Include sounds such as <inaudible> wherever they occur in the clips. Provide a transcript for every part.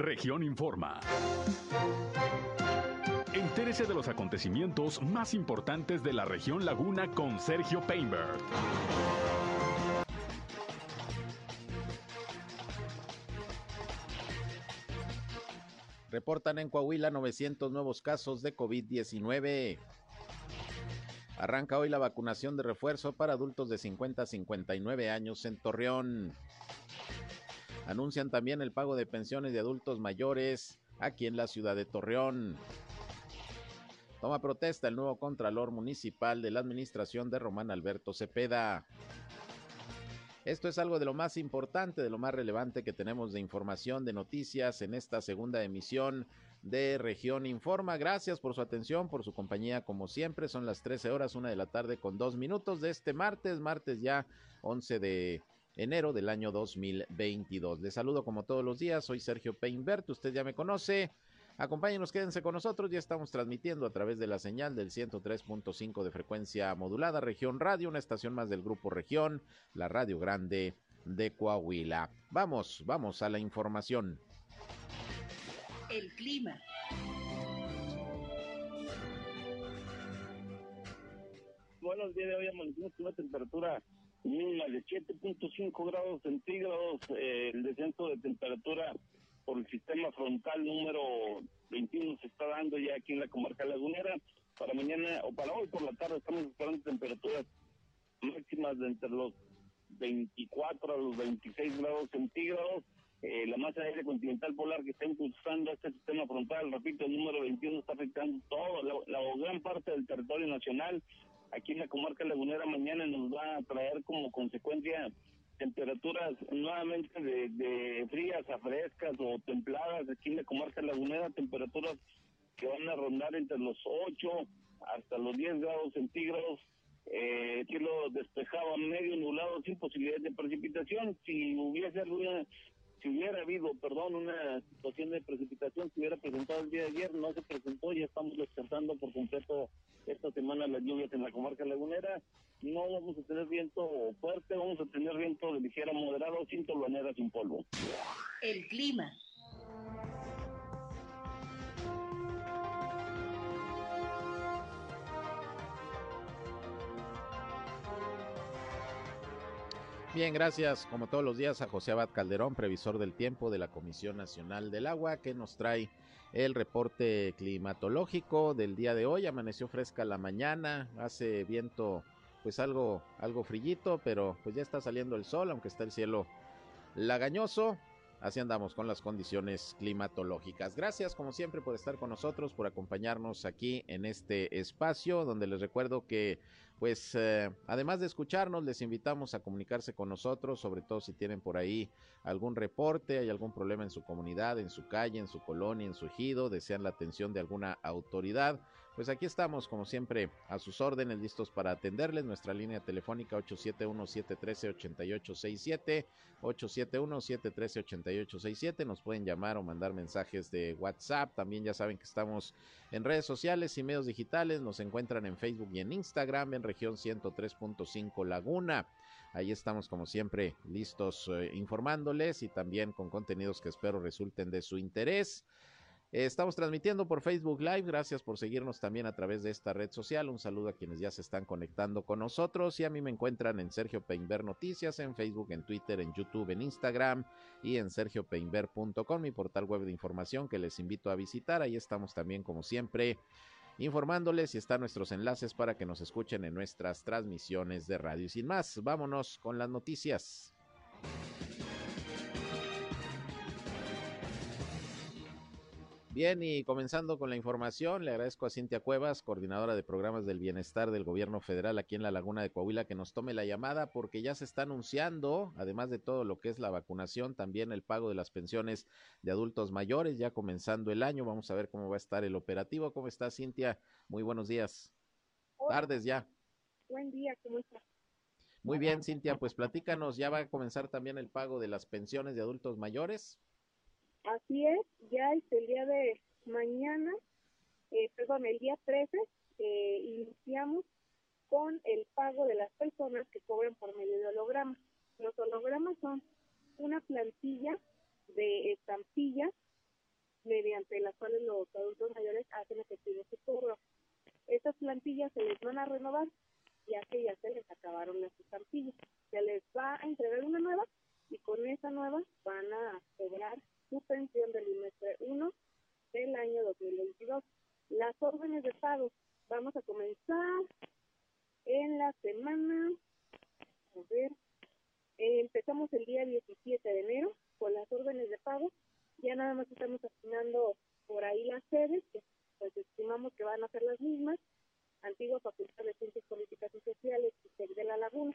Región Informa. Entérese de los acontecimientos más importantes de la región Laguna con Sergio Painberg. Reportan en Coahuila 900 nuevos casos de COVID-19. Arranca hoy la vacunación de refuerzo para adultos de 50 a 59 años en Torreón. Anuncian también el pago de pensiones de adultos mayores aquí en la ciudad de Torreón. Toma protesta el nuevo Contralor Municipal de la Administración de Román Alberto Cepeda. Esto es algo de lo más importante, de lo más relevante que tenemos de información, de noticias en esta segunda emisión de Región Informa. Gracias por su atención, por su compañía, como siempre. Son las 13 horas, una de la tarde con dos minutos de este martes, martes ya 11 de enero del año 2022. Les saludo como todos los días, soy Sergio Peinbert, usted ya me conoce. Acompáñenos, quédense con nosotros. Ya estamos transmitiendo a través de la señal del 103.5 de frecuencia modulada, Región Radio, una estación más del Grupo Región, la Radio Grande de Coahuila. Vamos, vamos a la información. El clima. Buenos días, hoy amanecimos con una temperatura mínima de 7.5 grados centígrados, eh, el descenso de temperatura por el sistema frontal número 21 se está dando ya aquí en la comarca lagunera. Para mañana o para hoy por la tarde estamos esperando temperaturas máximas de entre los 24 a los 26 grados centígrados. Eh, la masa de aire continental polar que está impulsando este sistema frontal, repito, el número 21 está afectando todo, la, la gran parte del territorio nacional. Aquí en la comarca lagunera mañana nos va a traer como consecuencia temperaturas nuevamente de, frías a frescas o templadas aquí en la comarca lagunera, temperaturas que van a rondar entre los 8 hasta los 10 grados centígrados, eh, cielo despejado, medio nublado, sin posibilidad de precipitación. Si hubiese alguna, si hubiera habido, perdón, una situación de precipitación, se hubiera presentado el día de ayer, no se presentó, ya estamos descartando por completo esta semana las lluvias en la comarca lagunera no vamos a tener viento fuerte, vamos a tener viento de ligera moderado, sin tolvanera, sin polvo. El clima. Bien, gracias como todos los días a José Abad Calderón, previsor del tiempo de la Comisión Nacional del Agua, que nos trae el reporte climatológico del día de hoy. Amaneció fresca la mañana, hace viento pues algo, algo frillito, pero pues ya está saliendo el sol, aunque está el cielo lagañoso. Así andamos con las condiciones climatológicas. Gracias como siempre por estar con nosotros, por acompañarnos aquí en este espacio, donde les recuerdo que pues eh, además de escucharnos, les invitamos a comunicarse con nosotros, sobre todo si tienen por ahí algún reporte, hay algún problema en su comunidad, en su calle, en su colonia, en su ejido, desean la atención de alguna autoridad pues aquí estamos, como siempre, a sus órdenes, listos para atenderles. Nuestra línea telefónica 871-713-8867, 871-713-8867. Nos pueden llamar o mandar mensajes de WhatsApp. También ya saben que estamos en redes sociales y medios digitales. Nos encuentran en Facebook y en Instagram en región 103.5 Laguna. Ahí estamos como siempre listos eh, informándoles y también con contenidos que espero resulten de su interés. Estamos transmitiendo por Facebook Live. Gracias por seguirnos también a través de esta red social. Un saludo a quienes ya se están conectando con nosotros. Y a mí me encuentran en Sergio Peinber Noticias, en Facebook, en Twitter, en YouTube, en Instagram y en sergiopeinber.com, mi portal web de información que les invito a visitar. Ahí estamos también, como siempre, informándoles y están nuestros enlaces para que nos escuchen en nuestras transmisiones de radio. Y sin más, vámonos con las noticias. Bien, y comenzando con la información, le agradezco a Cintia Cuevas, coordinadora de programas del bienestar del gobierno federal aquí en la Laguna de Coahuila, que nos tome la llamada porque ya se está anunciando, además de todo lo que es la vacunación, también el pago de las pensiones de adultos mayores, ya comenzando el año. Vamos a ver cómo va a estar el operativo. ¿Cómo está Cintia? Muy buenos días. Tardes ya. Buen día, ¿cómo está? Muy bien, Cintia, pues platícanos, ¿ya va a comenzar también el pago de las pensiones de adultos mayores? Así es, ya es el día de mañana, eh, perdón, el día 13, eh, iniciamos con el pago de las personas que cobran por medio de hologramas. Los hologramas son una plantilla de estampillas mediante las cuales los adultos mayores hacen efectivo su cobro. Estas plantillas se les van a renovar ya que ya se les acabaron las estampillas. Se les va a entregar una nueva y con esa nueva van a cobrar su pensión del trimestre 1 del año 2022. Las órdenes de pago, vamos a comenzar en la semana, a ver, empezamos el día 17 de enero con las órdenes de pago, ya nada más estamos asignando por ahí las sedes, que pues estimamos que van a ser las mismas, antigua Facultad de Ciencias Políticas y Sociales y de la Laguna.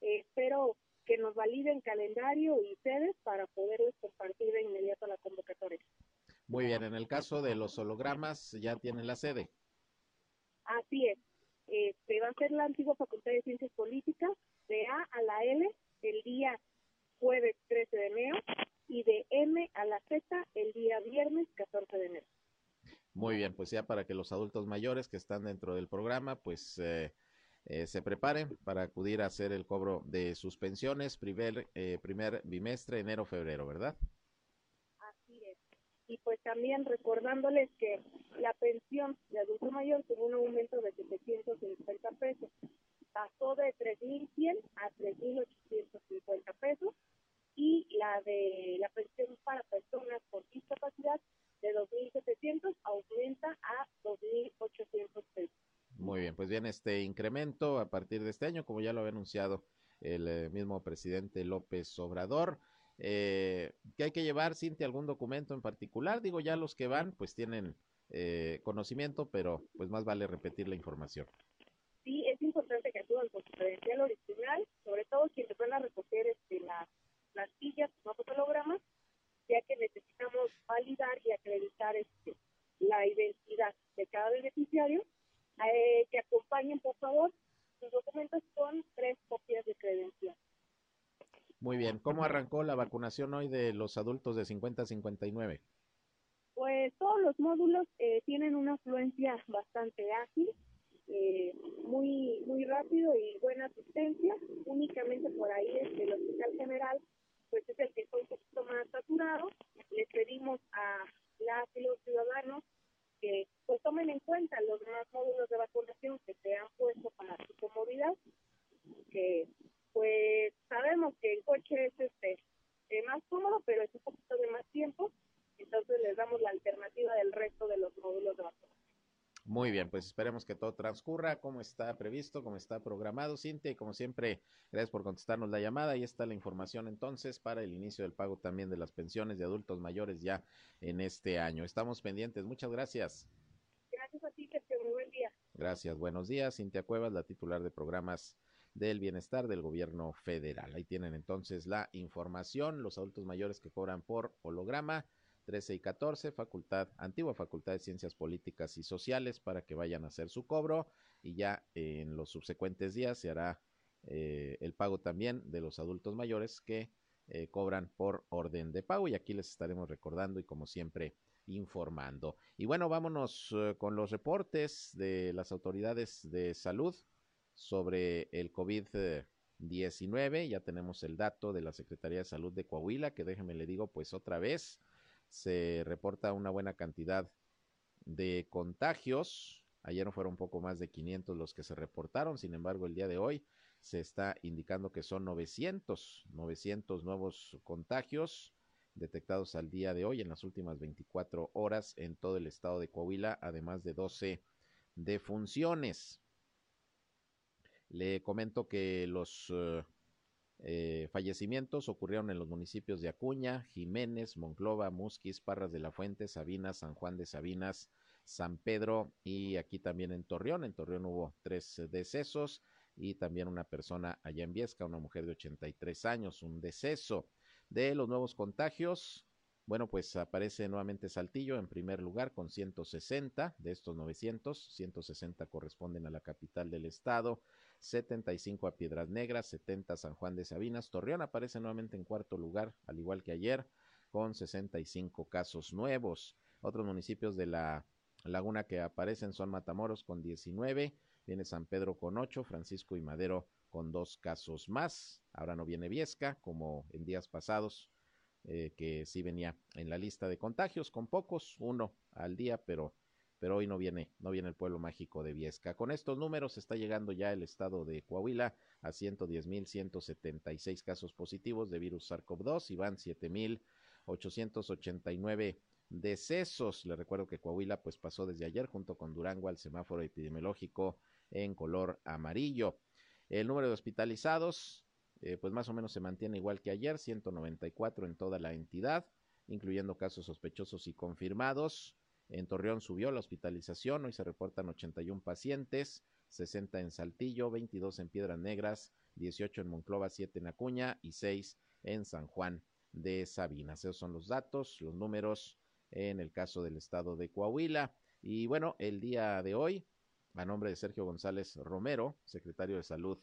Eh, espero que nos validen calendario y sedes para poderles compartir de inmediato la convocatoria. Muy bien, en el caso de los hologramas, ¿ya tienen la sede? Así es. Este, va a ser la antigua Facultad de Ciencias Políticas, de A a la L, el día jueves 13 de enero, y de M a la Z, el día viernes 14 de enero. Muy bien, pues ya para que los adultos mayores que están dentro del programa, pues eh, eh, se preparen para acudir a hacer el cobro de sus pensiones primer, eh, primer bimestre, enero-febrero, ¿verdad? Así es. Y pues también recordándoles que la pensión de adulto mayor tuvo un aumento de 750 pesos. Pasó de 3.100 a 3.850 pesos y la de la pensión para personas con discapacidad de 2.700 aumenta a 2.800 pesos. Muy bien, pues viene este incremento a partir de este año, como ya lo había anunciado el eh, mismo presidente López Obrador. Eh, ¿Qué hay que llevar, Cintia, algún documento en particular? Digo, ya los que van, pues tienen eh, conocimiento, pero pues más vale repetir la información. Sí, es importante que acudan con su credencial original, sobre todo quienes van a recoger este, las plantillas, no fotogramas, ya que necesitamos validar y acreditar este, la identidad de cada beneficiario, eh, que acompañen, por favor, sus documentos con tres copias de credencial. Muy bien. ¿Cómo arrancó la vacunación hoy de los adultos de 50 a 59? Pues todos los módulos eh, tienen una afluencia bastante ágil, eh, muy muy rápido y buena asistencia. Únicamente por ahí es el Hospital General pues es el que está un poquito más saturado. Les pedimos a las y los ciudadanos que pues tomen en cuenta los demás módulos de vacunación que se han puesto para su comodidad, que pues sabemos que el coche es este eh, más cómodo, pero es un poquito de más tiempo, entonces les damos la alternativa del resto de los módulos de vacunación. Muy bien, pues esperemos que todo transcurra como está previsto, como está programado, Cintia, y como siempre, gracias por contestarnos la llamada. Ahí está la información entonces para el inicio del pago también de las pensiones de adultos mayores ya en este año. Estamos pendientes, muchas gracias. Gracias a ti, que muy buen día. Gracias, buenos días. Cintia Cuevas, la titular de programas del bienestar del gobierno federal. Ahí tienen entonces la información, los adultos mayores que cobran por holograma 13 y 14, facultad, antigua Facultad de Ciencias Políticas y Sociales, para que vayan a hacer su cobro y ya en los subsecuentes días se hará eh, el pago también de los adultos mayores que eh, cobran por orden de pago y aquí les estaremos recordando y como siempre informando. Y bueno, vámonos eh, con los reportes de las autoridades de salud sobre el COVID-19. Ya tenemos el dato de la Secretaría de Salud de Coahuila, que déjeme le digo pues otra vez, se reporta una buena cantidad de contagios. Ayer fueron un poco más de 500 los que se reportaron, sin embargo, el día de hoy se está indicando que son 900, 900 nuevos contagios detectados al día de hoy en las últimas 24 horas en todo el estado de Coahuila, además de 12 defunciones. Le comento que los eh, eh, fallecimientos ocurrieron en los municipios de Acuña, Jiménez, Monclova, Musquis, Parras de la Fuente, Sabinas, San Juan de Sabinas, San Pedro y aquí también en Torreón. En Torreón hubo tres decesos y también una persona allá en Viesca, una mujer de 83 años, un deceso. De los nuevos contagios, bueno, pues aparece nuevamente Saltillo en primer lugar con 160 de estos 900, 160 corresponden a la capital del estado, 75 a Piedras Negras, 70 a San Juan de Sabinas, Torreón aparece nuevamente en cuarto lugar, al igual que ayer, con 65 casos nuevos. Otros municipios de la laguna que aparecen son Matamoros con 19, viene San Pedro con 8, Francisco y Madero con dos casos más. Ahora no viene Viesca, como en días pasados eh, que sí venía en la lista de contagios, con pocos, uno al día, pero, pero hoy no viene, no viene el pueblo mágico de Viesca. Con estos números está llegando ya el estado de Coahuila a 110.176 casos positivos de virus SARS-CoV-2 y van 7.889 decesos. Le recuerdo que Coahuila pues pasó desde ayer junto con Durango al semáforo epidemiológico en color amarillo. El número de hospitalizados eh, pues más o menos se mantiene igual que ayer, 194 en toda la entidad, incluyendo casos sospechosos y confirmados. En Torreón subió la hospitalización, hoy se reportan 81 pacientes, 60 en Saltillo, 22 en Piedras Negras, 18 en Monclova, 7 en Acuña y 6 en San Juan de Sabinas. Esos son los datos, los números en el caso del estado de Coahuila. Y bueno, el día de hoy, a nombre de Sergio González Romero, secretario de Salud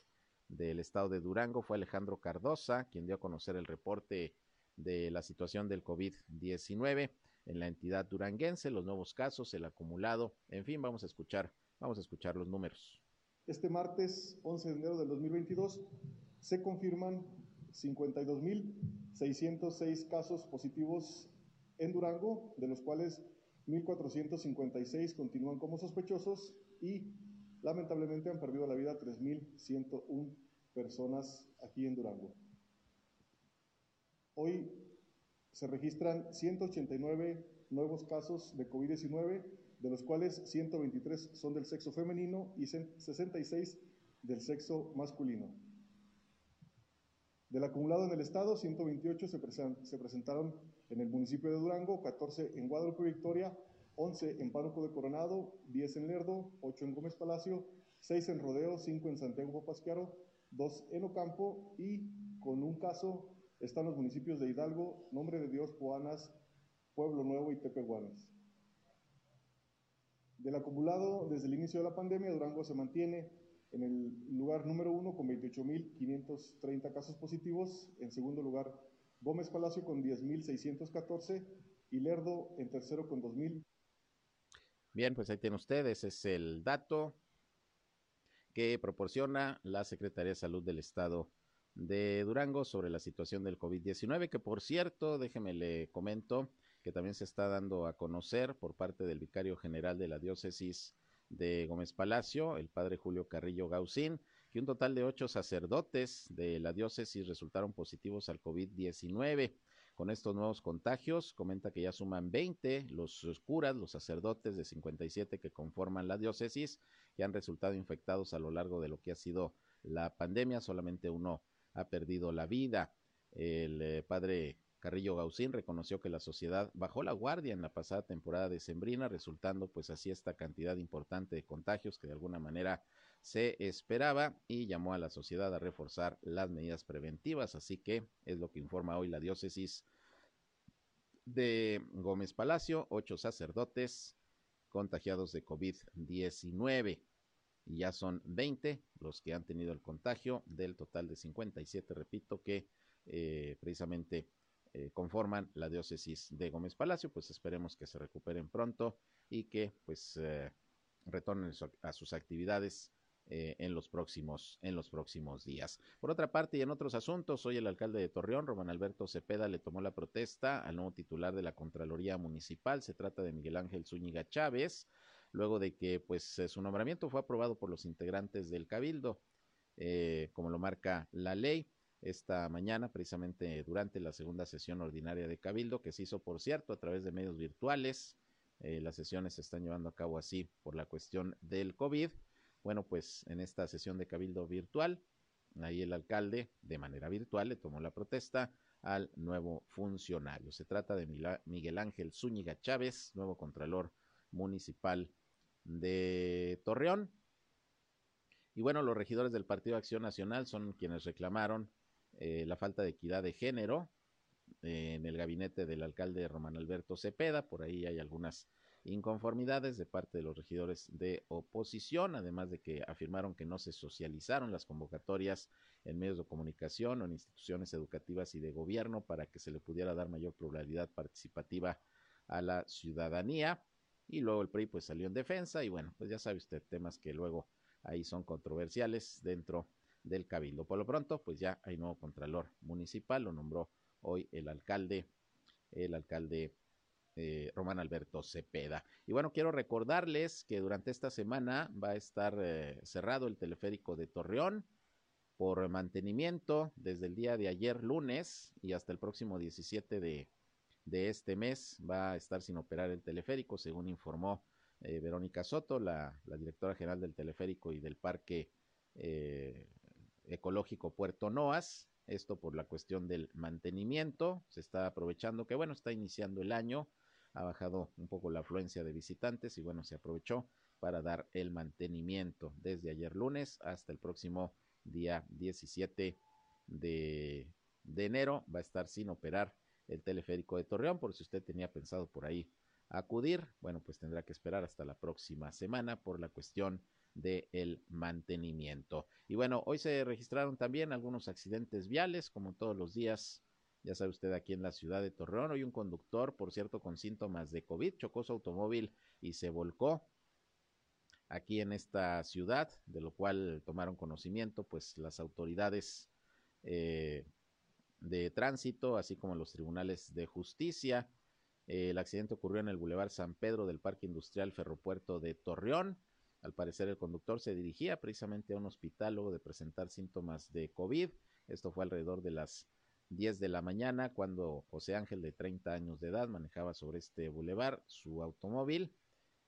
del estado de Durango fue Alejandro Cardosa, quien dio a conocer el reporte de la situación del COVID-19 en la entidad duranguense, los nuevos casos, el acumulado, en fin, vamos a escuchar, vamos a escuchar los números. Este martes 11 de enero del 2022 se confirman 52.606 casos positivos en Durango, de los cuales 1.456 continúan como sospechosos y Lamentablemente han perdido la vida 3.101 personas aquí en Durango. Hoy se registran 189 nuevos casos de COVID-19, de los cuales 123 son del sexo femenino y 66 del sexo masculino. Del acumulado en el estado, 128 se, se presentaron en el municipio de Durango, 14 en Guadalupe Victoria, 11 en Pánuco de Coronado, 10 en Lerdo, 8 en Gómez Palacio, 6 en Rodeo, 5 en Santiago Pasquiaro, 2 en Ocampo y con un caso están los municipios de Hidalgo, Nombre de Dios, Poanas, Pueblo Nuevo y Tepehuanes. Del acumulado desde el inicio de la pandemia, Durango se mantiene en el lugar número uno con 28.530 casos positivos. En segundo lugar, Gómez Palacio con 10.614 y Lerdo en tercero con 2.000. Bien, pues ahí tienen ustedes, es el dato que proporciona la Secretaría de Salud del Estado de Durango sobre la situación del COVID-19, que por cierto, déjeme le comento que también se está dando a conocer por parte del vicario general de la diócesis de Gómez Palacio, el padre Julio Carrillo Gausín, que un total de ocho sacerdotes de la diócesis resultaron positivos al COVID-19 con estos nuevos contagios. Comenta que ya suman 20 los curas, los sacerdotes de 57 que conforman la diócesis, que han resultado infectados a lo largo de lo que ha sido la pandemia. Solamente uno ha perdido la vida. El eh, padre Carrillo Gausín reconoció que la sociedad bajó la guardia en la pasada temporada de Sembrina, resultando pues así esta cantidad importante de contagios que de alguna manera se esperaba y llamó a la sociedad a reforzar las medidas preventivas. Así que es lo que informa hoy la diócesis de Gómez Palacio, ocho sacerdotes contagiados de COVID-19. Y ya son 20 los que han tenido el contagio del total de 57, repito, que eh, precisamente eh, conforman la diócesis de Gómez Palacio. Pues esperemos que se recuperen pronto y que pues eh, retornen a sus actividades en los próximos en los próximos días. Por otra parte, y en otros asuntos, hoy el alcalde de Torreón, Román Alberto Cepeda, le tomó la protesta al nuevo titular de la Contraloría Municipal. Se trata de Miguel Ángel Zúñiga Chávez, luego de que pues eh, su nombramiento fue aprobado por los integrantes del Cabildo, eh, como lo marca la ley. Esta mañana, precisamente durante la segunda sesión ordinaria de Cabildo, que se hizo, por cierto, a través de medios virtuales. las sesiones se están llevando a cabo así por la cuestión del COVID. Bueno, pues en esta sesión de cabildo virtual, ahí el alcalde de manera virtual le tomó la protesta al nuevo funcionario. Se trata de Miguel Ángel Zúñiga Chávez, nuevo contralor municipal de Torreón. Y bueno, los regidores del Partido Acción Nacional son quienes reclamaron eh, la falta de equidad de género en el gabinete del alcalde Román Alberto Cepeda. Por ahí hay algunas inconformidades de parte de los regidores de oposición, además de que afirmaron que no se socializaron las convocatorias en medios de comunicación o en instituciones educativas y de gobierno para que se le pudiera dar mayor pluralidad participativa a la ciudadanía. Y luego el PRI pues salió en defensa y bueno, pues ya sabe usted temas que luego ahí son controversiales dentro del cabildo. Por lo pronto, pues ya hay nuevo contralor municipal, lo nombró hoy el alcalde, el alcalde eh, Román Alberto Cepeda. Y bueno, quiero recordarles que durante esta semana va a estar eh, cerrado el teleférico de Torreón por mantenimiento desde el día de ayer lunes y hasta el próximo 17 de, este mes va a estar sin operar el teleférico, según informó eh, Verónica Soto, la, directora general del teleférico y del Parque Ecológico Puerto Noas. Esto por la cuestión del mantenimiento. Se está aprovechando que, bueno, está iniciando el año ha bajado un poco la afluencia de visitantes y bueno, se aprovechó para dar el mantenimiento desde ayer lunes hasta el próximo día 17 de, de enero. Va a estar sin operar el teleférico de Torreón, por si usted tenía pensado por ahí acudir, bueno, pues tendrá que esperar hasta la próxima semana por la cuestión del mantenimiento. Y bueno, hoy se registraron también algunos accidentes viales, como todos los días ya sabe usted, aquí en la ciudad de Torreón, hoy un conductor, por cierto, con síntomas de COVID, chocó su automóvil y se volcó aquí en esta ciudad, de lo cual tomaron conocimiento, pues las autoridades eh, de tránsito, así como los tribunales de justicia. el accidente ocurrió en el Boulevard San Pedro del Parque Industrial Ferropuerto de Torreón. Al parecer el conductor se dirigía precisamente a un hospital luego de presentar síntomas de COVID. Esto fue alrededor de las 10 de la mañana, cuando José Ángel, de 30 años de edad, manejaba sobre este bulevar su automóvil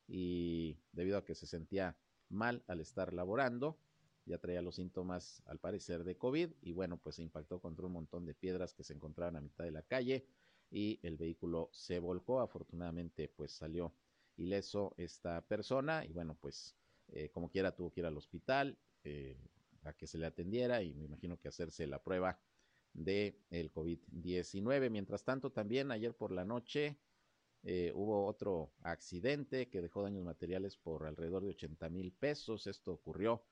y debido a que se sentía mal al estar laborando, ya traía los síntomas al parecer de COVID y bueno, pues se impactó contra un montón de piedras que se encontraban a mitad de la calle y el vehículo se volcó. Afortunadamente, pues salió ileso esta persona y bueno, pues eh, como quiera tuvo que ir al hospital eh, a que se le atendiera y me imagino que hacerse la prueba de el COVID-19. Mientras tanto, también ayer por la noche eh, hubo otro accidente que dejó daños materiales por alrededor de 80 mil pesos. Esto ocurrió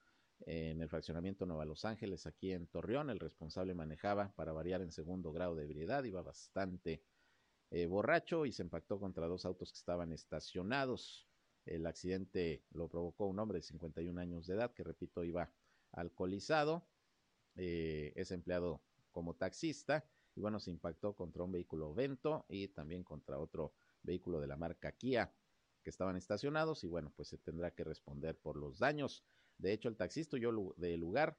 en el fraccionamiento Nueva Los Ángeles, aquí en Torreón. El responsable manejaba para variar en segundo grado de ebriedad, iba bastante eh, borracho y se impactó contra dos autos que estaban estacionados. El accidente lo provocó un hombre de 51 años de edad que, repito, iba alcoholizado. Eh, es empleado como taxista y bueno, se impactó contra un vehículo Vento y también contra otro vehículo de la marca Kia que estaban estacionados y bueno, pues se tendrá que responder por los daños. De hecho, el taxista huyó del lugar,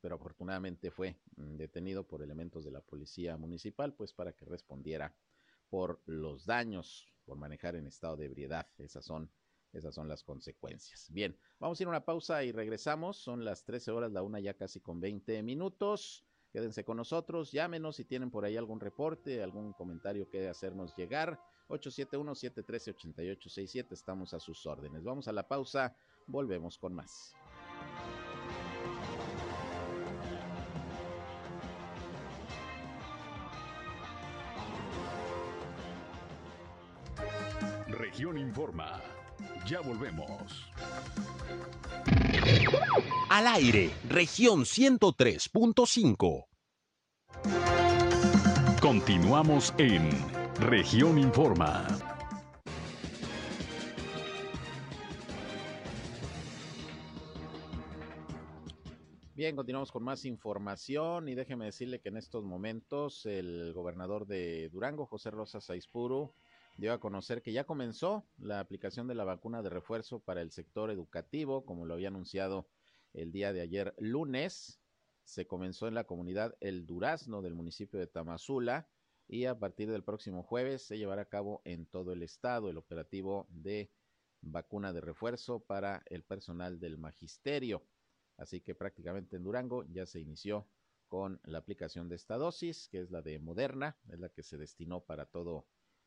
pero afortunadamente fue mm, detenido por elementos de la policía municipal, pues para que respondiera por los daños por manejar en estado de ebriedad. Esas son, esas son las consecuencias. Bien, vamos a ir a una pausa y regresamos. Son las 13 horas, la una ya casi con 20 minutos. Quédense con nosotros, llámenos si tienen por ahí algún reporte, algún comentario que hacernos llegar. 871-713-8867, estamos a sus órdenes. Vamos a la pausa, volvemos con más. Región Informa. Ya volvemos. Al aire, región 103.5. Continuamos en región Informa. Bien, continuamos con más información y déjeme decirle que en estos momentos el gobernador de Durango, José Rosa Saizpuro, dio a conocer que ya comenzó la aplicación de la vacuna de refuerzo para el sector educativo, como lo había anunciado el día de ayer lunes. Se comenzó en la comunidad El Durazno del municipio de Tamazula y a partir del próximo jueves se llevará a cabo en todo el estado el operativo de vacuna de refuerzo para el personal del magisterio. Así que prácticamente en Durango ya se inició con la aplicación de esta dosis, que es la de Moderna, es la que se destinó para todo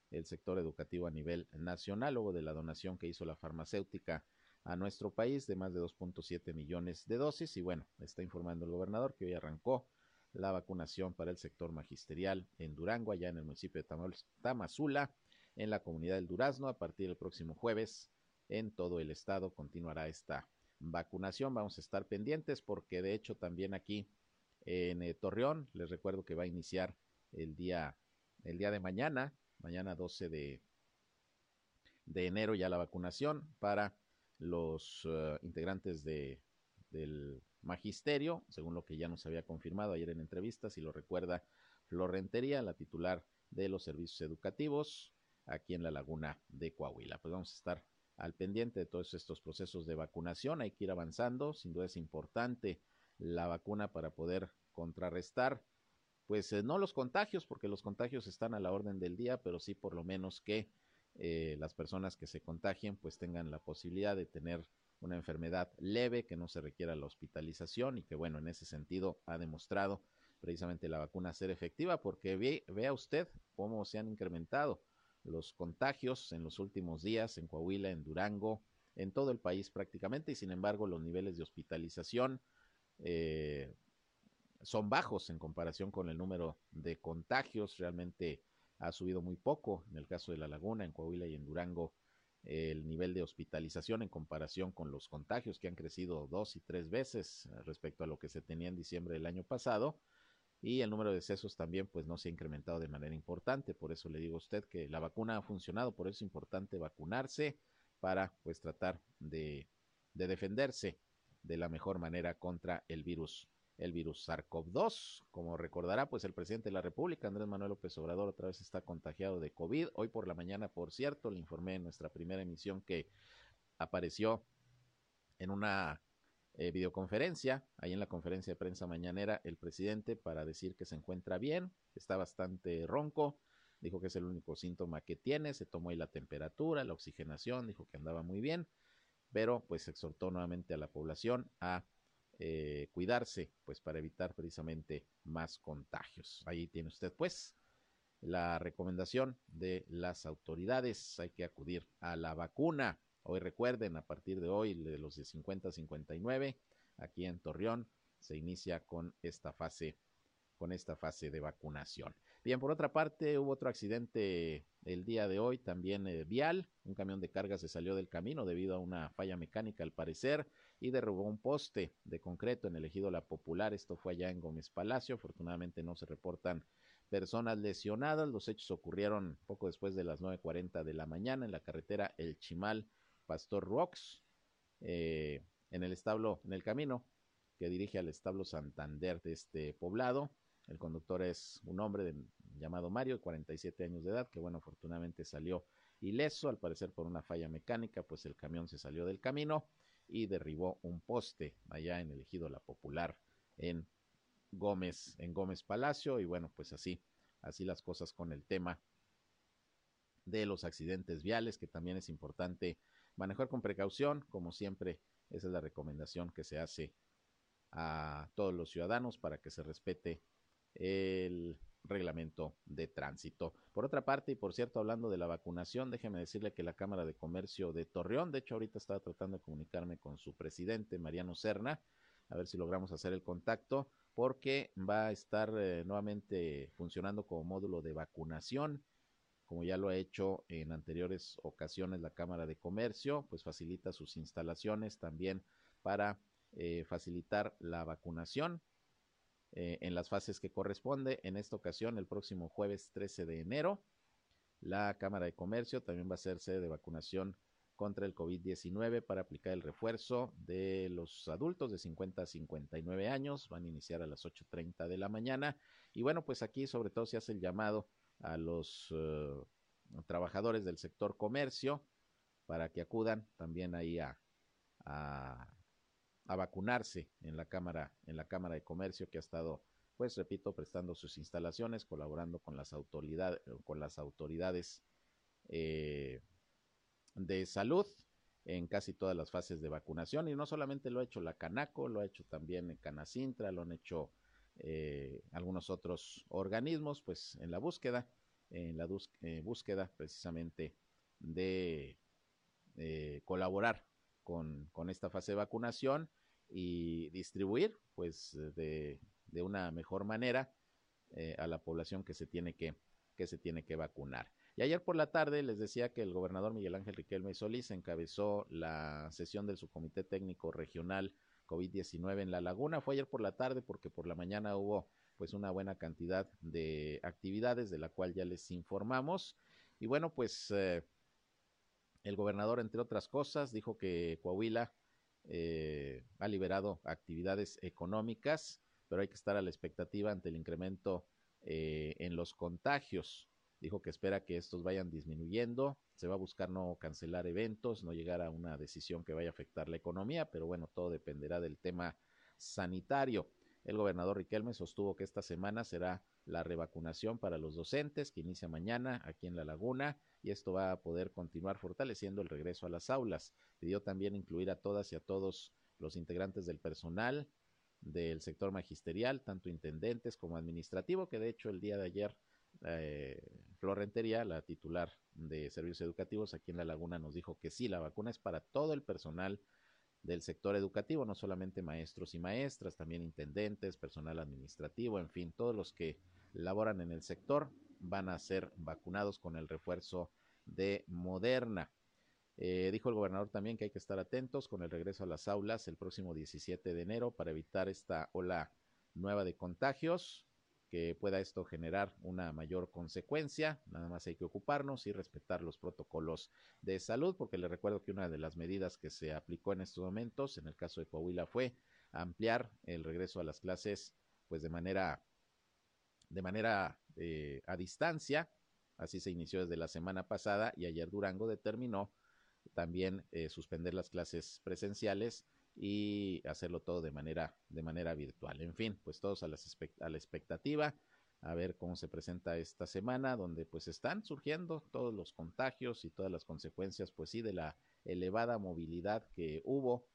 el sector educativo a nivel nacional, luego de la donación que hizo la farmacéutica a nuestro país de más de 2.7 millones de dosis. Y bueno, está informando el gobernador que hoy arrancó la vacunación para el sector magisterial en Durango, allá en el municipio de Tamazula, en la comunidad del Durazno. A partir del próximo jueves, en todo el estado continuará esta vacunación. Vamos a estar pendientes porque de hecho también aquí en eh, Torreón, les recuerdo que va a iniciar el día, el día de mañana, mañana 12 de, de enero ya la vacunación para los eh, integrantes de, del magisterio, según lo que ya nos había confirmado ayer en entrevistas, si lo recuerda Florrentería, la titular de los servicios educativos aquí en la laguna de Coahuila. Pues vamos a estar al pendiente de todos estos procesos de vacunación, hay que ir avanzando, sin duda es importante la vacuna para poder contrarrestar pues eh, no los contagios, porque los contagios están a la orden del día, pero sí por lo menos que eh, las personas que se contagien pues tengan la posibilidad de tener una enfermedad leve, que no se requiera la hospitalización y que bueno, en ese sentido ha demostrado precisamente la vacuna ser efectiva, porque ve, vea usted cómo se han incrementado los contagios en los últimos días en Coahuila, en Durango, en todo el país prácticamente, y sin embargo los niveles de hospitalización eh, son bajos en comparación con el número de contagios. Realmente ha subido muy poco en el caso de La Laguna, en Coahuila y en Durango el nivel de hospitalización en comparación con los contagios que han crecido dos y tres veces eh, respecto a lo que se tenía en diciembre del año pasado. Y el número de decesos también pues no se ha incrementado de manera importante. Por eso le digo a usted que la vacuna ha funcionado por eso es importante vacunarse para pues tratar de, de defenderse de la mejor manera contra el virus el virus SARS-CoV-2. Como recordará, pues el presidente de la República, Andrés Manuel López Obrador, otra vez está contagiado de COVID. Hoy por la mañana, por cierto, le informé en nuestra primera emisión que apareció en una eh, videoconferencia, ahí en la conferencia de prensa mañanera, el presidente para decir que se encuentra bien, está bastante ronco, dijo que es el único síntoma que tiene, se tomó ahí la temperatura, la oxigenación, dijo que andaba muy bien, pero pues exhortó nuevamente a la población a eh, cuidarse, pues para evitar precisamente más contagios. Ahí tiene usted, pues, la recomendación de las autoridades. Hay que acudir a la vacuna. Hoy recuerden, a partir de hoy, de los de 50 a 59, aquí en Torreón, se inicia con esta fase, con esta fase de vacunación. Bien, por otra parte, hubo otro accidente el día de hoy, también eh, vial. Un camión de carga se salió del camino debido a una falla mecánica, al parecer, y derrubó un poste de concreto en el ejido La Popular. Esto fue allá en Gómez Palacio. Afortunadamente no se reportan personas lesionadas. Los hechos ocurrieron poco después de las 9.40 de la mañana en la carretera El Chimal, Pastor Rocks, eh, en el establo, en el camino que dirige al establo Santander de este poblado. El conductor es un hombre llamado Mario, de 47 años de edad, que bueno, afortunadamente salió ileso, al parecer por una falla mecánica, pues el camión se salió del camino y derribó un poste allá en el ejido La Popular en Gómez, en Gómez Palacio, y bueno, pues así, así las cosas con el tema de los accidentes viales, que también es importante manejar con precaución, como siempre, esa es la recomendación que se hace a todos los ciudadanos para que se respete el reglamento de tránsito. Por otra parte, y por cierto, hablando de la vacunación, déjeme decirle que la Cámara de Comercio de Torreón, de hecho ahorita estaba tratando de comunicarme con su presidente, Mariano Serna, a ver si logramos hacer el contacto, porque va a estar eh, nuevamente funcionando como módulo de vacunación, como ya lo ha hecho en anteriores ocasiones la Cámara de Comercio, pues facilita sus instalaciones también para eh, facilitar la vacunación eh, en las fases que corresponde. En esta ocasión, el próximo jueves 13 de enero, la Cámara de Comercio también va a sede de vacunación contra el COVID-19 para aplicar el refuerzo de los adultos de 50 a 59 años. Van a iniciar a las 8.30 de la mañana. Y bueno, pues aquí sobre todo se hace el llamado a los eh, trabajadores del sector comercio para que acudan también ahí a vacunarse en la Cámara, en la Cámara de Comercio que ha estado, pues repito, prestando sus instalaciones, colaborando con las autoridades, con las autoridades eh, de salud en casi todas las fases de vacunación. Y no solamente lo ha hecho la Canaco, lo ha hecho también Canacintra, lo han hecho eh, algunos otros organismos, pues en la búsqueda, en la eh, búsqueda precisamente de colaborar con, esta fase de vacunación y distribuir pues de, de una mejor manera eh, a la población que se tiene que, que se tiene que vacunar. Y ayer por la tarde les decía que el gobernador Miguel Ángel Riquelme Solís encabezó la sesión del subcomité técnico regional COVID-19 en La Laguna. Fue ayer por la tarde porque por la mañana hubo pues una buena cantidad de actividades de la cual ya les informamos. Y bueno, pues eh, el gobernador, entre otras cosas, dijo que Coahuila eh, ha liberado actividades económicas, pero hay que estar a la expectativa ante el incremento eh, en los contagios. Dijo que espera que estos vayan disminuyendo. Se va a buscar no cancelar eventos, no llegar a una decisión que vaya a afectar la economía, pero bueno, todo dependerá del tema sanitario. El gobernador Riquelme sostuvo que esta semana será la revacunación para los docentes, que inicia mañana aquí en La Laguna, y esto va a poder continuar fortaleciendo el regreso a las aulas. Pidió también incluir a todas y a todos los integrantes del personal del sector magisterial, tanto intendentes como administrativo, que de hecho el día de ayer eh, Florentería, la titular de servicios educativos aquí en La Laguna, nos dijo que sí, la vacuna es para todo el personal del sector educativo, no solamente maestros y maestras, también intendentes, personal administrativo, en fin, todos los que laboran en el sector van a ser vacunados con el refuerzo de Moderna. Eh, dijo el gobernador también que hay que estar atentos con el regreso a las aulas el próximo 17 de enero para evitar esta ola nueva de contagios que pueda esto generar una mayor consecuencia. Nada más hay que ocuparnos y respetar los protocolos de salud, porque le recuerdo que una de las medidas que se aplicó en estos momentos, en el caso de Coahuila, fue ampliar el regreso a las clases, pues de manera, de manera eh, a distancia. Así se inició desde la semana pasada y ayer Durango determinó también eh, suspender las clases presenciales y hacerlo todo de manera, de manera virtual. En fin, pues todos a, a la expectativa, a ver cómo se presenta esta semana, donde pues están surgiendo todos los contagios y todas las consecuencias, pues sí, de la elevada movilidad que hubo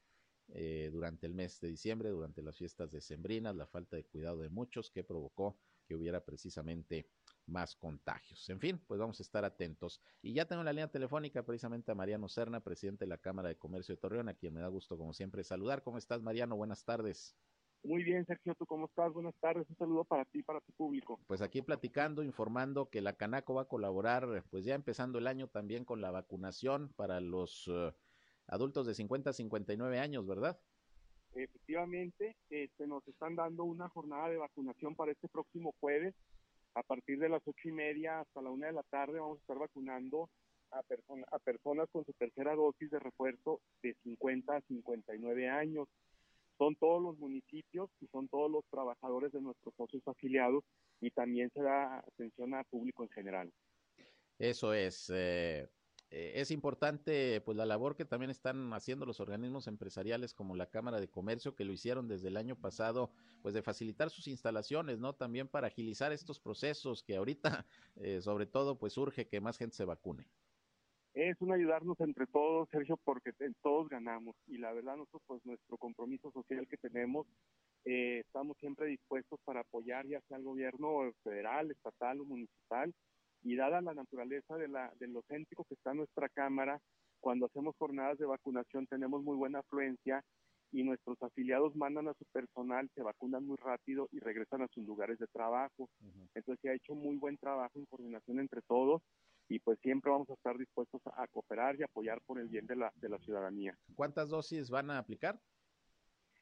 eh, durante el mes de diciembre, durante las fiestas decembrinas, la falta de cuidado de muchos que provocó que hubiera precisamente más contagios. En fin, pues vamos a estar atentos. Y ya tengo la línea telefónica precisamente a Mariano Serna, presidente de la Cámara de Comercio de Torreón, a quien me da gusto como siempre saludar. ¿Cómo estás, Mariano? Buenas tardes. Muy bien, Sergio, ¿tú cómo estás? Buenas tardes, un saludo para ti, para tu público. Pues aquí platicando, informando que la Canaco va a colaborar, pues ya empezando el año también con la vacunación para los eh, adultos de 50 a 59 años, ¿verdad? Efectivamente, este, nos están dando una jornada de vacunación para este próximo jueves a partir de las ocho y media hasta la una de la tarde vamos a estar vacunando a, a personas con su tercera dosis de refuerzo de 50 a 59 años. Son todos los municipios y son todos los trabajadores de nuestros socios afiliados y también se da atención al público en general. Eso es. Eh, eh, es importante pues la labor que también están haciendo los organismos empresariales como la Cámara de Comercio que lo hicieron desde el año pasado pues de facilitar sus instalaciones no también para agilizar estos procesos que ahorita <laughs> eh, sobre todo pues urge que más gente se vacune. Es un ayudarnos entre todos Sergio porque todos ganamos. Y la verdad nosotros pues nuestro compromiso social que tenemos eh, estamos siempre dispuestos para apoyar ya sea al gobierno federal estatal o municipal y dada la naturaleza de, la, de lo céntrico que está nuestra Cámara, cuando hacemos jornadas de vacunación tenemos muy buena afluencia y nuestros afiliados mandan a su personal, se vacunan muy rápido y regresan a sus lugares de trabajo. Entonces se ha hecho muy buen trabajo en coordinación entre todos y pues siempre vamos a estar dispuestos a cooperar y apoyar por el bien de la, de la ciudadanía. ¿Cuántas dosis van a aplicar?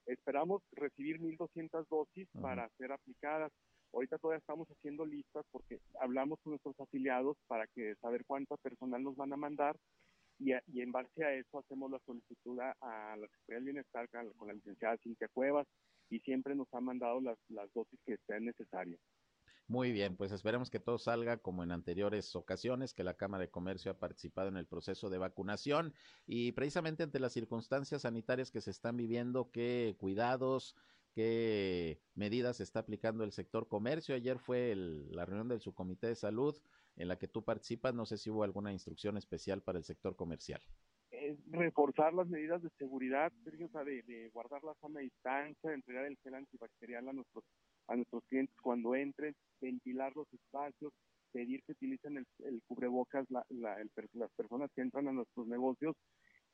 Esperamos recibir 1.200 dosis para ser aplicadas. Ahorita todavía estamos haciendo listas porque hablamos con nuestros afiliados para que saber cuánto personal nos van a mandar y, y en base a eso hacemos la solicitud a, la Secretaría del Bienestar con la licenciada Cintia Cuevas y siempre nos ha mandado las, las dosis que sean necesarias. Muy bien, pues esperemos que todo salga como en anteriores ocasiones, que la Cámara de Comercio ha participado en el proceso de vacunación y precisamente ante las circunstancias sanitarias que se están viviendo, qué cuidados, qué medidas está aplicando el sector comercio. Ayer fue la reunión del subcomité de salud en la que tú participas. No sé si hubo alguna instrucción especial para el sector comercial. Es reforzar las medidas de seguridad, de, guardar la sana distancia, de entregar el gel antibacterial a nuestros, a nuestros clientes cuando entren, ventilar los espacios, pedir que utilicen el, cubrebocas las personas que entran a nuestros negocios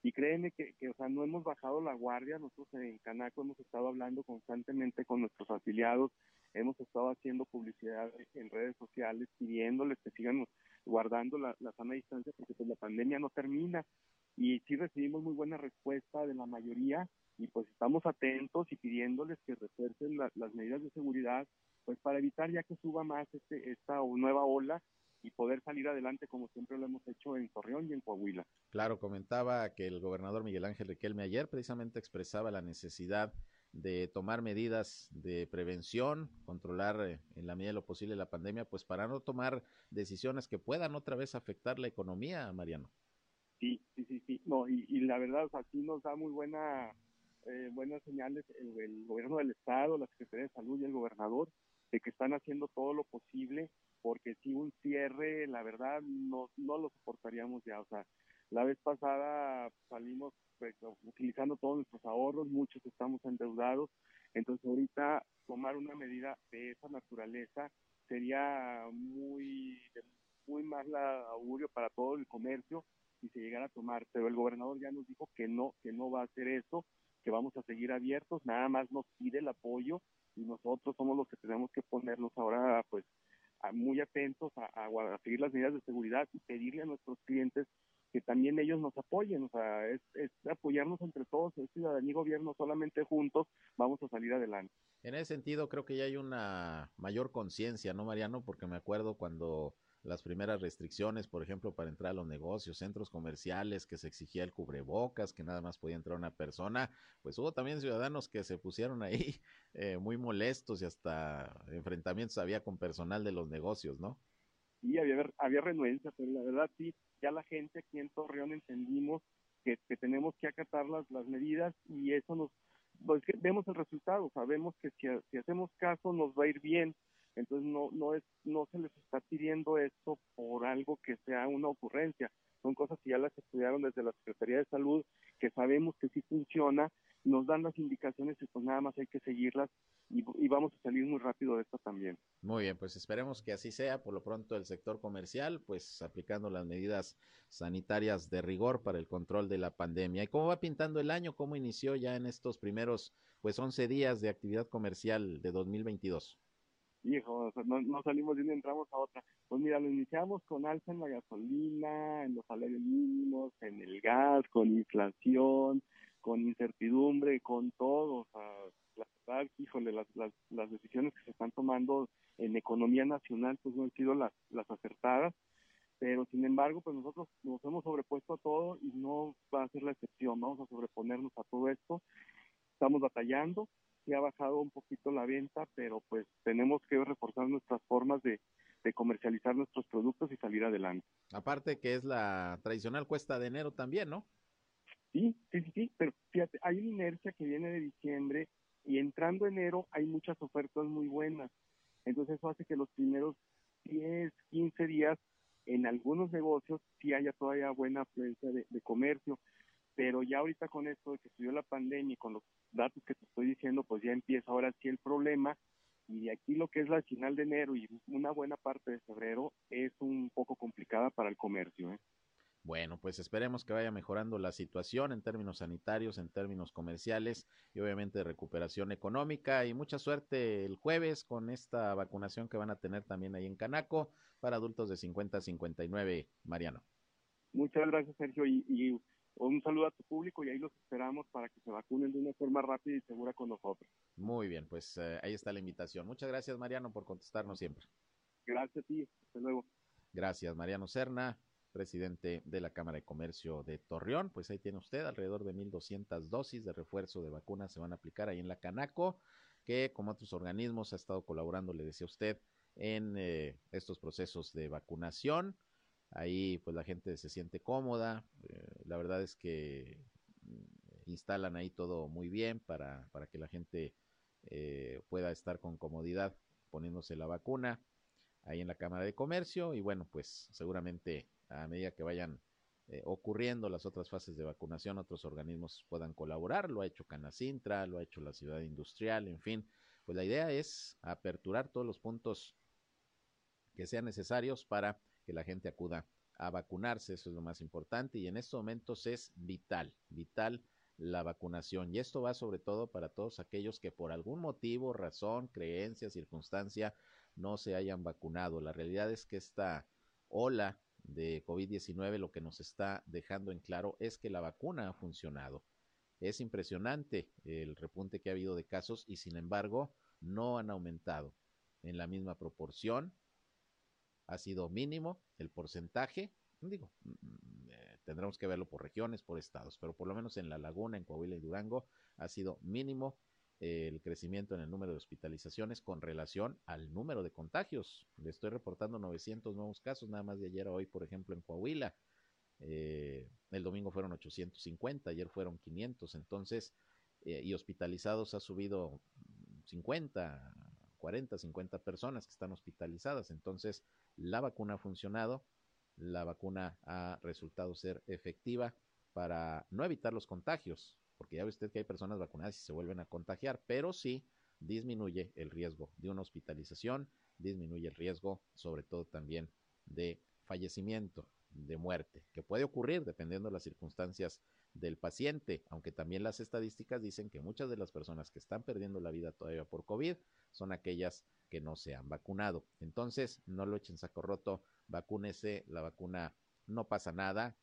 y créeme que, que, o sea, no hemos bajado la guardia, nosotros en Canaco hemos estado hablando constantemente con nuestros afiliados, hemos estado haciendo publicidad en redes sociales pidiéndoles que sigan guardando la, sana distancia porque pues la pandemia no termina. Y sí recibimos muy buena respuesta de la mayoría y pues estamos atentos y pidiéndoles que refuercen las medidas de seguridad pues para evitar ya que suba más este, esta nueva ola y poder salir adelante como siempre lo hemos hecho en Torreón y en Coahuila. Claro, comentaba que el gobernador Miguel Ángel Riquelme ayer precisamente expresaba la necesidad de tomar medidas de prevención, controlar eh, en la medida de lo posible la pandemia, pues para no tomar decisiones que puedan otra vez afectar la economía, Mariano. Sí, sí, sí, sí. No, y, la verdad, o aquí nos da muy buena, eh, buenas señales el, gobierno del Estado, la Secretaría de Salud y el gobernador de que están haciendo todo lo posible, porque si un cierre, la verdad, no, no lo soportaríamos ya. O sea, la vez pasada salimos pues, utilizando todos nuestros ahorros, muchos estamos endeudados, entonces ahorita tomar una medida de esa naturaleza sería muy, muy mal augurio para todo el comercio si se llegara a tomar, pero el gobernador ya nos dijo que no, que no va a hacer eso, que vamos a seguir abiertos, nada más nos pide el apoyo y nosotros somos los que tenemos que ponernos ahora pues muy atentos a, a, seguir las medidas de seguridad y pedirle a nuestros clientes que también ellos nos apoyen, o sea, es, es apoyarnos entre todos, es ciudadanía y gobierno, solamente juntos vamos a salir adelante. En ese sentido, creo que ya hay una mayor conciencia, ¿no, Mariano? Porque me acuerdo cuando las primeras restricciones, por ejemplo, para entrar a los negocios, centros comerciales, que se exigía el cubrebocas, que nada más podía entrar una persona, pues hubo también ciudadanos que se pusieron ahí <laughs> eh, muy molestos y hasta enfrentamientos había con personal de los negocios, ¿no? Sí, había, había renuencia, pero la verdad sí, ya la gente aquí en Torreón entendimos que, tenemos que acatar las, las medidas y eso nos, pues, vemos el resultado, sabemos que si hacemos caso nos va a ir bien, entonces no no es no se les está pidiendo esto por algo que sea una ocurrencia son cosas que ya las estudiaron desde la Secretaría de Salud que sabemos que sí funciona nos dan las indicaciones y pues nada más hay que seguirlas y, y, vamos a salir muy rápido de esto también. Muy bien, pues esperemos que así sea. Por lo pronto el sector comercial, pues aplicando las medidas sanitarias de rigor para el control de la pandemia. ¿Y cómo va pintando el año? ¿Cómo inició ya en estos primeros pues 11 días de actividad comercial de 2022? Hijo, no, salimos de entramos a otra. Pues mira, lo iniciamos con alza en la gasolina, en los salarios mínimos, en el gas, con inflación, con incertidumbre, con todo. O sea, la verdad, híjole, las, las, las decisiones que se están tomando en economía nacional pues no han sido las, las acertadas, pero sin embargo, pues nosotros nos hemos sobrepuesto a todo y no va a ser la excepción, vamos a sobreponernos a todo esto. Estamos batallando, sí ha bajado un poquito la venta, pero pues tenemos que reforzar nuestras formas de, comercializar nuestros productos y salir adelante. Aparte que es la tradicional cuesta de enero también, ¿no? Sí, sí, sí, sí, pero fíjate, hay una inercia que viene de diciembre y entrando enero hay muchas ofertas muy buenas. Entonces eso hace que los primeros 10, 15 días en algunos negocios sí haya todavía buena afluencia de, de comercio pero ya ahorita con esto de que estudió la pandemia y con los datos que te estoy diciendo, pues ya empieza ahora sí el problema y de aquí lo que es la final de enero y una buena parte de febrero es un poco complicada para el comercio. ¿eh? Bueno, pues esperemos que vaya mejorando la situación en términos sanitarios, en términos comerciales y obviamente de recuperación económica. Y mucha suerte el jueves con esta vacunación que van a tener también ahí en Canaco para adultos de 50 a 59, Mariano. Muchas gracias, Sergio. y un saludo a tu público y ahí los esperamos para que se vacunen de una forma rápida y segura con nosotros. Muy bien, pues eh, ahí está la invitación. Muchas gracias, Mariano, por contestarnos siempre. Gracias a ti, hasta luego. Gracias, Mariano Serna, presidente de la Cámara de Comercio de Torreón. Pues ahí tiene usted alrededor de 1.200 dosis de refuerzo de vacunas se van a aplicar ahí en la Canaco, que como otros organismos ha estado colaborando, le decía usted, en eh, estos procesos de vacunación. Ahí pues la gente se siente cómoda. Eh, la verdad es que mm, instalan ahí todo muy bien para, para que la gente eh, pueda estar con comodidad poniéndose la vacuna ahí en la Cámara de Comercio y bueno pues seguramente a medida que vayan eh, ocurriendo las otras fases de vacunación otros organismos puedan colaborar lo ha hecho Canacintra lo ha hecho la ciudad industrial en fin pues la idea es aperturar todos los puntos que sean necesarios para que la gente acuda a vacunarse, eso es lo más importante y en estos momentos es vital, vital la vacunación y esto va sobre todo para todos aquellos que por algún motivo, razón, creencia, circunstancia no se hayan vacunado. La realidad es que esta ola de COVID-19 lo que nos está dejando en claro es que la vacuna ha funcionado. Es impresionante el repunte que ha habido de casos y sin embargo no han aumentado en la misma proporción ha sido mínimo el porcentaje, digo, mm, eh, tendremos que verlo por regiones, por estados, pero por lo menos en La Laguna, en Coahuila y Durango ha sido mínimo el crecimiento en el número de hospitalizaciones con relación al número de contagios. Le estoy reportando 900 nuevos casos, nada más de ayer a hoy, por ejemplo, en Coahuila. Eh, el domingo fueron 850, ayer fueron 500, entonces, eh, y hospitalizados ha subido 50, 40, 50 personas que están hospitalizadas. Entonces, la vacuna ha funcionado, la vacuna ha resultado ser efectiva para no evitar los contagios, porque ya ve usted que hay personas vacunadas y se vuelven a contagiar, pero sí disminuye el riesgo de una hospitalización, disminuye el riesgo sobre todo también de fallecimiento, de muerte, que puede ocurrir dependiendo de las circunstancias del paciente, aunque también las estadísticas dicen que muchas de las personas que están perdiendo la vida todavía por COVID son aquellas que no se han vacunado. Entonces, no lo echen saco roto, vacúnese, la vacuna no pasa nada.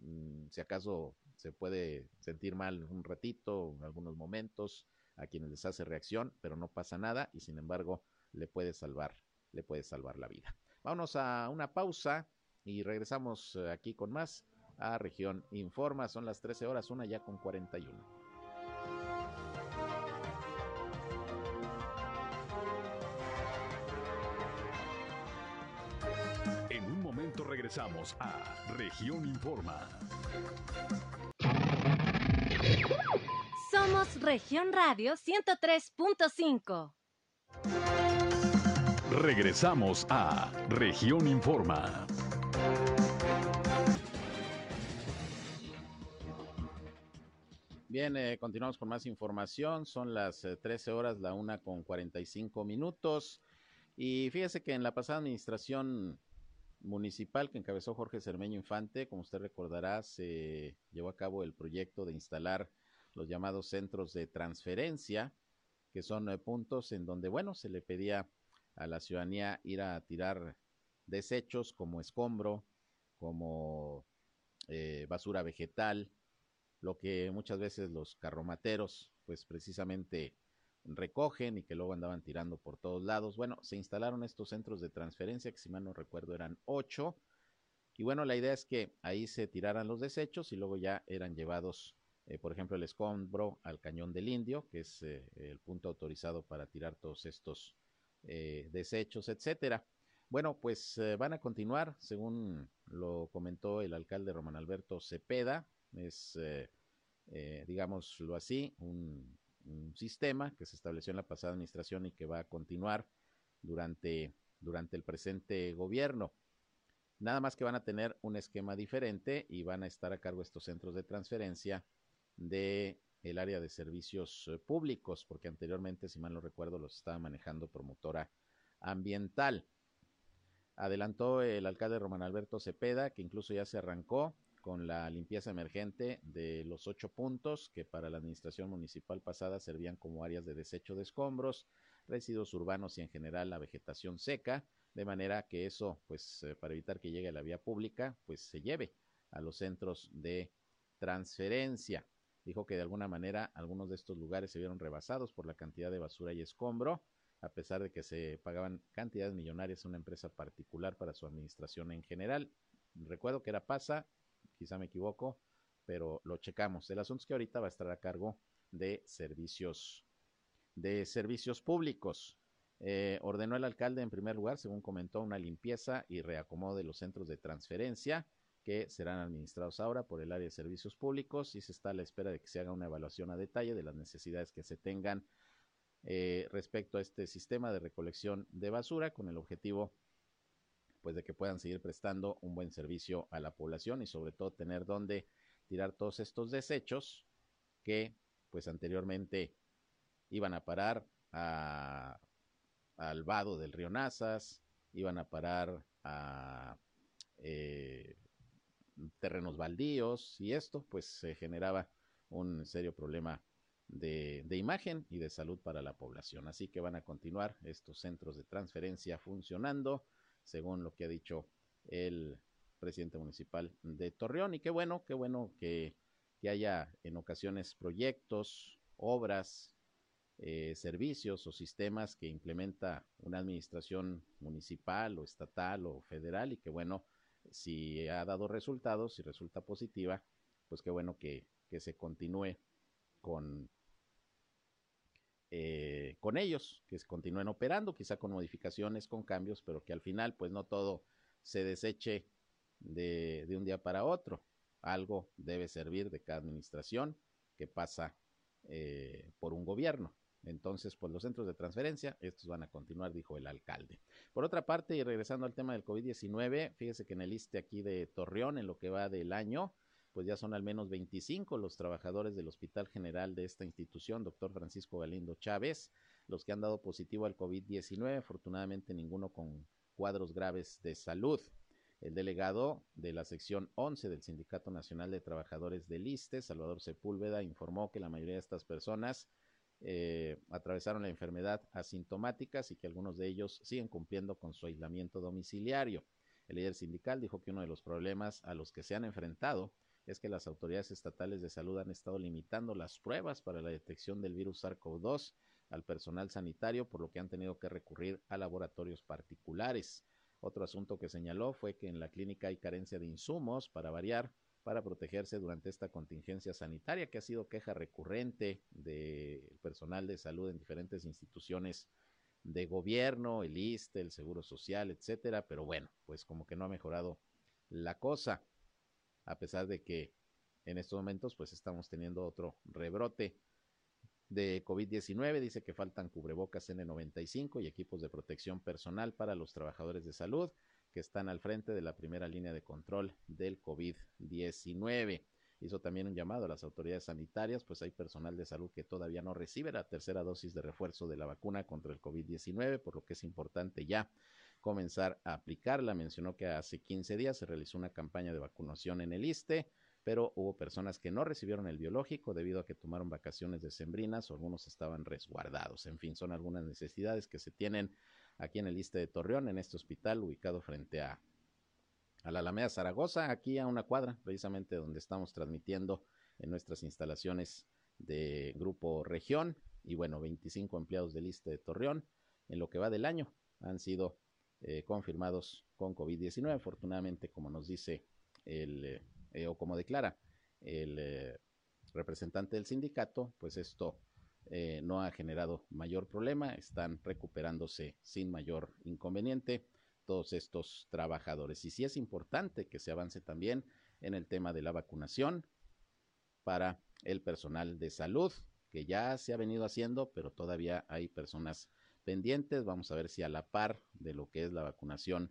Mm, si acaso se puede sentir mal un ratito, en algunos momentos, a quienes les hace reacción, pero no pasa nada y sin embargo le puede salvar, le puede salvar la vida. Vámonos a una pausa y regresamos eh, aquí con más a Región Informa. Son las 13 horas, una ya con 41. Momento regresamos a Región Informa. Somos Región Radio 103.5. Regresamos a Región Informa. Bien, eh, continuamos con más información. Son las 13 eh, horas, la una con 45 minutos. Y fíjese que en la pasada administración municipal que encabezó Jorge Cermeño Infante, como usted recordará, se llevó a cabo el proyecto de instalar los llamados centros de transferencia, que son eh, puntos en donde, bueno, se le pedía a la ciudadanía ir a tirar desechos como escombro, como basura vegetal, lo que muchas veces los carromateros, pues precisamente recogen y que luego andaban tirando por todos lados. Bueno, se instalaron estos centros de transferencia, que si mal no recuerdo eran ocho. Y bueno, la idea es que ahí se tiraran los desechos y luego ya eran llevados, eh, por ejemplo, el escombro al cañón del indio, que es eh, el punto autorizado para tirar todos estos eh, desechos, etcétera. Bueno, pues van a continuar, según lo comentó el alcalde Román Alberto Cepeda, es, digámoslo así, un, sistema que se estableció en la pasada administración y que va a continuar durante, durante el presente gobierno. Nada más que van a tener un esquema diferente y van a estar a cargo estos centros de transferencia de el área de servicios eh, públicos, porque anteriormente, si mal no recuerdo, los estaba manejando promotora ambiental. Adelantó el alcalde Román Alberto Cepeda, que incluso ya se arrancó con la limpieza emergente de los ocho puntos que para la administración municipal pasada servían como áreas de desecho de escombros, residuos urbanos y en general la vegetación seca, de manera que eso, pues eh, para evitar que llegue a la vía pública, pues se lleve a los centros de transferencia. Dijo que de alguna manera algunos de estos lugares se vieron rebasados por la cantidad de basura y escombro, a pesar de que se pagaban cantidades millonarias a una empresa particular para su administración en general. Recuerdo que era PASA quizá me equivoco, pero lo checamos. El asunto es que ahorita va a estar a cargo de servicios, de servicios públicos. Eh, ordenó el alcalde en primer lugar, según comentó, una limpieza y reacomodo de los centros de transferencia que serán administrados ahora por el área de servicios públicos y se está a la espera de que se haga una evaluación a detalle de las necesidades que se tengan eh, respecto a este sistema de recolección de basura con el objetivo pues de que puedan seguir prestando un buen servicio a la población y sobre todo tener donde tirar todos estos desechos que pues anteriormente iban a parar al vado del río Nazas, iban a parar a eh, terrenos baldíos y esto pues se generaba un serio problema de, imagen y de salud para la población. Así que van a continuar estos centros de transferencia funcionando según lo que ha dicho el presidente municipal de Torreón. Y qué bueno, qué bueno que, haya en ocasiones proyectos, obras, eh, servicios o sistemas que implementa una administración municipal o estatal o federal y que bueno, si ha dado resultados, si resulta positiva, pues qué bueno que, que se continúe con, eh, con ellos, que continúen operando, quizá con modificaciones, con cambios, pero que al final pues no todo se deseche de, un día para otro. Algo debe servir de cada administración que pasa eh, por un gobierno. Entonces, pues los centros de transferencia, estos van a continuar, dijo el alcalde. Por otra parte, y regresando al tema del COVID-19, fíjese que en el liste aquí de Torreón, en lo que va del año, pues ya son al menos 25 los trabajadores del Hospital General de esta institución, doctor Francisco Galindo Chávez, los que han dado positivo al COVID-19, afortunadamente ninguno con cuadros graves de salud. El delegado de la sección 11 del Sindicato Nacional de Trabajadores del ISTE, Salvador Sepúlveda, informó que la mayoría de estas personas eh, atravesaron la enfermedad asintomáticas y que algunos de ellos siguen cumpliendo con su aislamiento domiciliario. El líder sindical dijo que uno de los problemas a los que se han enfrentado es que las autoridades estatales de salud han estado limitando las pruebas para la detección del virus SARS-CoV-2 al personal sanitario, por lo que han tenido que recurrir a laboratorios particulares. Otro asunto que señaló fue que en la clínica hay carencia de insumos para variar para protegerse durante esta contingencia sanitaria que ha sido queja recurrente del personal de salud en diferentes instituciones de gobierno, el ISTE, el Seguro Social, etcétera, pero bueno, pues como que no ha mejorado la cosa, a pesar de que en estos momentos pues estamos teniendo otro rebrote de COVID-19. Dice que faltan cubrebocas N95 y equipos de protección personal para los trabajadores de salud que están al frente de la primera línea de control del COVID-19. Hizo también un llamado a las autoridades sanitarias, pues hay personal de salud que todavía no recibe la tercera dosis de refuerzo de la vacuna contra el COVID-19, por lo que es importante ya comenzar a aplicarla. Mencionó que hace 15 días se realizó una campaña de vacunación en el ISTE pero hubo personas que no recibieron el biológico debido a que tomaron vacaciones decembrinas o algunos estaban resguardados. En fin, son algunas necesidades que se tienen aquí en el Liste de Torreón, en este hospital ubicado frente a, a la Alameda Zaragoza, aquí a una cuadra, precisamente donde estamos transmitiendo en nuestras instalaciones de Grupo Región. Y bueno, 25 empleados del Liste de Torreón en lo que va del año han sido eh, confirmados con COVID-19. Afortunadamente, como nos dice el eh, o como declara el eh, representante del sindicato, pues esto no ha generado mayor problema, están recuperándose sin mayor inconveniente todos estos trabajadores. Y sí es importante que se avance también en el tema de la vacunación para el personal de salud, que ya se ha venido haciendo, pero todavía hay personas pendientes. Vamos a ver si a la par de lo que es la vacunación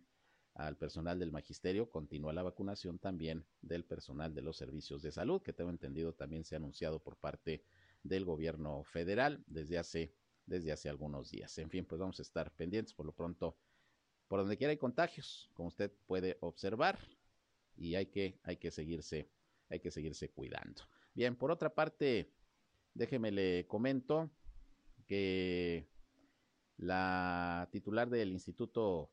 al personal del magisterio, continúa la vacunación también del personal de los servicios de salud, que tengo entendido también se ha anunciado por parte del gobierno federal desde hace, desde hace algunos días. En fin, pues vamos a estar pendientes por lo pronto. Por donde quiera hay contagios, como usted puede observar, y hay que, hay que seguirse, hay que seguirse cuidando. Bien, por otra parte, déjeme le comento que la titular del Instituto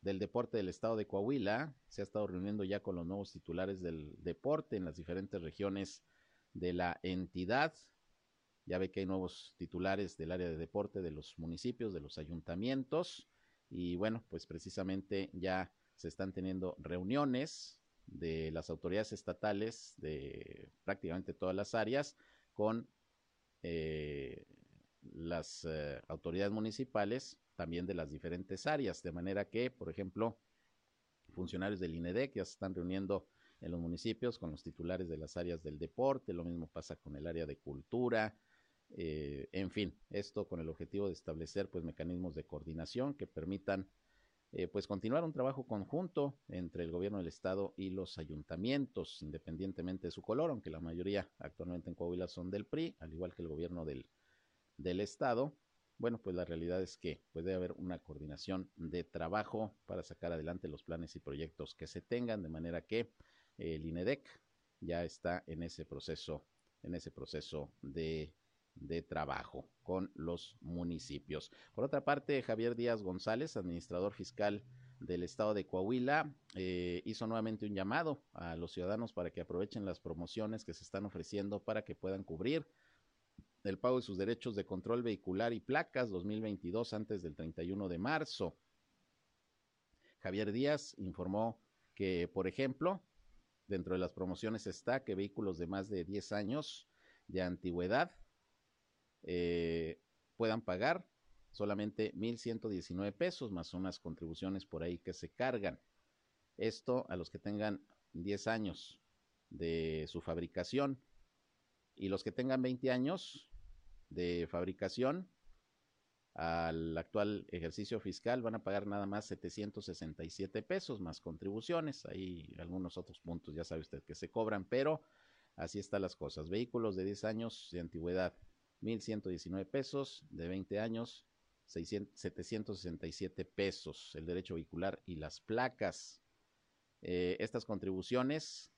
del deporte del estado de Coahuila. Se ha estado reuniendo ya con los nuevos titulares del deporte en las diferentes regiones de la entidad. Ya ve que hay nuevos titulares del área de deporte de los municipios, de los ayuntamientos. Y bueno, pues precisamente ya se están teniendo reuniones de las autoridades estatales de prácticamente todas las áreas con eh, las eh, autoridades municipales también de las diferentes áreas, de manera que, por ejemplo, funcionarios del INEDEC ya se están reuniendo en los municipios con los titulares de las áreas del deporte, lo mismo pasa con el área de cultura, eh, en fin, esto con el objetivo de establecer pues mecanismos de coordinación que permitan eh, pues continuar un trabajo conjunto entre el gobierno del estado y los ayuntamientos, independientemente de su color, aunque la mayoría actualmente en Coahuila son del PRI, al igual que el gobierno del, del estado, bueno, pues la realidad es que puede haber una coordinación de trabajo para sacar adelante los planes y proyectos que se tengan, de manera que el INEDEC ya está en ese proceso, en ese proceso de, de trabajo con los municipios. Por otra parte, Javier Díaz González, administrador fiscal del estado de Coahuila, eh, hizo nuevamente un llamado a los ciudadanos para que aprovechen las promociones que se están ofreciendo para que puedan cubrir del pago de sus derechos de control vehicular y placas 2022 antes del 31 de marzo. Javier Díaz informó que, por ejemplo, dentro de las promociones está que vehículos de más de 10 años de antigüedad eh, puedan pagar solamente 1.119 pesos más unas contribuciones por ahí que se cargan. Esto a los que tengan 10 años de su fabricación y los que tengan 20 años de fabricación al actual ejercicio fiscal van a pagar nada más 767 pesos más contribuciones. Hay algunos otros puntos, ya sabe usted, que se cobran, pero así están las cosas. Vehículos de 10 años de antigüedad, 1.119 pesos, de 20 años, 767 pesos, el derecho vehicular y las placas. Eh, estas contribuciones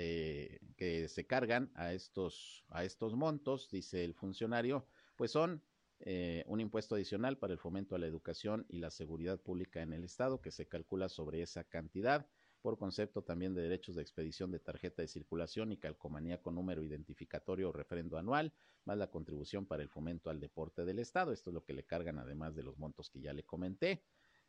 eh, que se cargan a estos, a estos montos, dice el funcionario, pues son eh, un impuesto adicional para el fomento a la educación y la seguridad pública en el Estado que se calcula sobre esa cantidad por concepto también de derechos de expedición de tarjeta de circulación y calcomanía con número identificatorio o referendo anual, más la contribución para el fomento al deporte del Estado. Esto es lo que le cargan además de los montos que ya le comenté.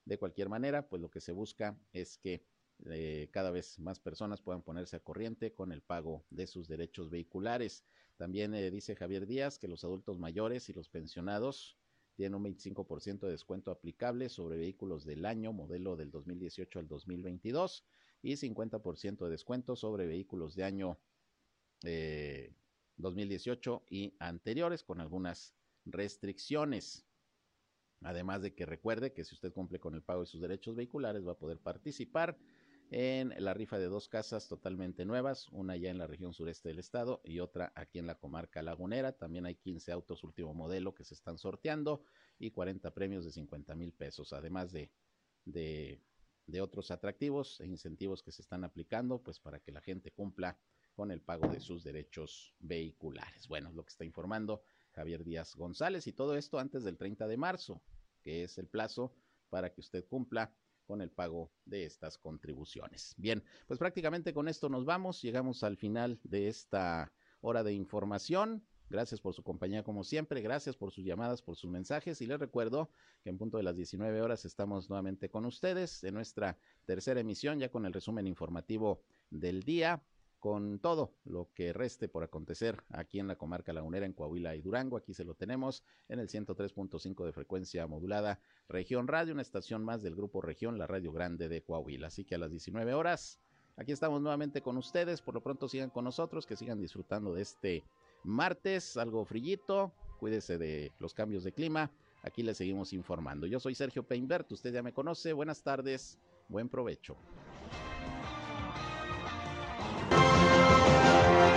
De cualquier manera, pues lo que se busca es que eh, cada vez más personas puedan ponerse a corriente con el pago de sus derechos vehiculares. También eh, dice Javier Díaz que los adultos mayores y los pensionados tienen un 25% de descuento aplicable sobre vehículos del año modelo del 2018 al 2022 y 50% de descuento sobre vehículos de año 2018 eh, y anteriores con algunas restricciones. Además de que recuerde que si usted cumple con el pago de sus derechos vehiculares va a poder participar en la rifa de dos casas totalmente nuevas, una ya en la región sureste del estado y otra aquí en la comarca lagunera. También hay 15 autos último modelo que se están sorteando y 40 premios de 50 mil pesos, además de, de, otros atractivos e incentivos que se están aplicando, pues para que la gente cumpla con el pago de sus derechos vehiculares. Bueno, lo que está informando Javier Díaz González y todo esto antes del 30 de marzo, que es el plazo para que usted cumpla con el pago de estas contribuciones. Bien, pues prácticamente con esto nos vamos, llegamos al final de esta hora de información. Gracias por su compañía como siempre, gracias por sus llamadas, por sus mensajes y les recuerdo que en punto de las 19 horas estamos nuevamente con ustedes en nuestra tercera emisión ya con el resumen informativo del día con todo lo que reste por acontecer aquí en la comarca lagunera, en Coahuila y Durango. Aquí se lo tenemos en el 103.5 de frecuencia modulada Región Radio, una estación más del Grupo Región, la Radio Grande de Coahuila. Así que a las 19 horas, aquí estamos nuevamente con ustedes. Por lo pronto sigan con nosotros, que sigan disfrutando de este martes, algo frillito. Cuídese de los cambios de clima. Aquí les seguimos informando. Yo soy Sergio Peinbert, usted ya me conoce. Buenas tardes, buen provecho.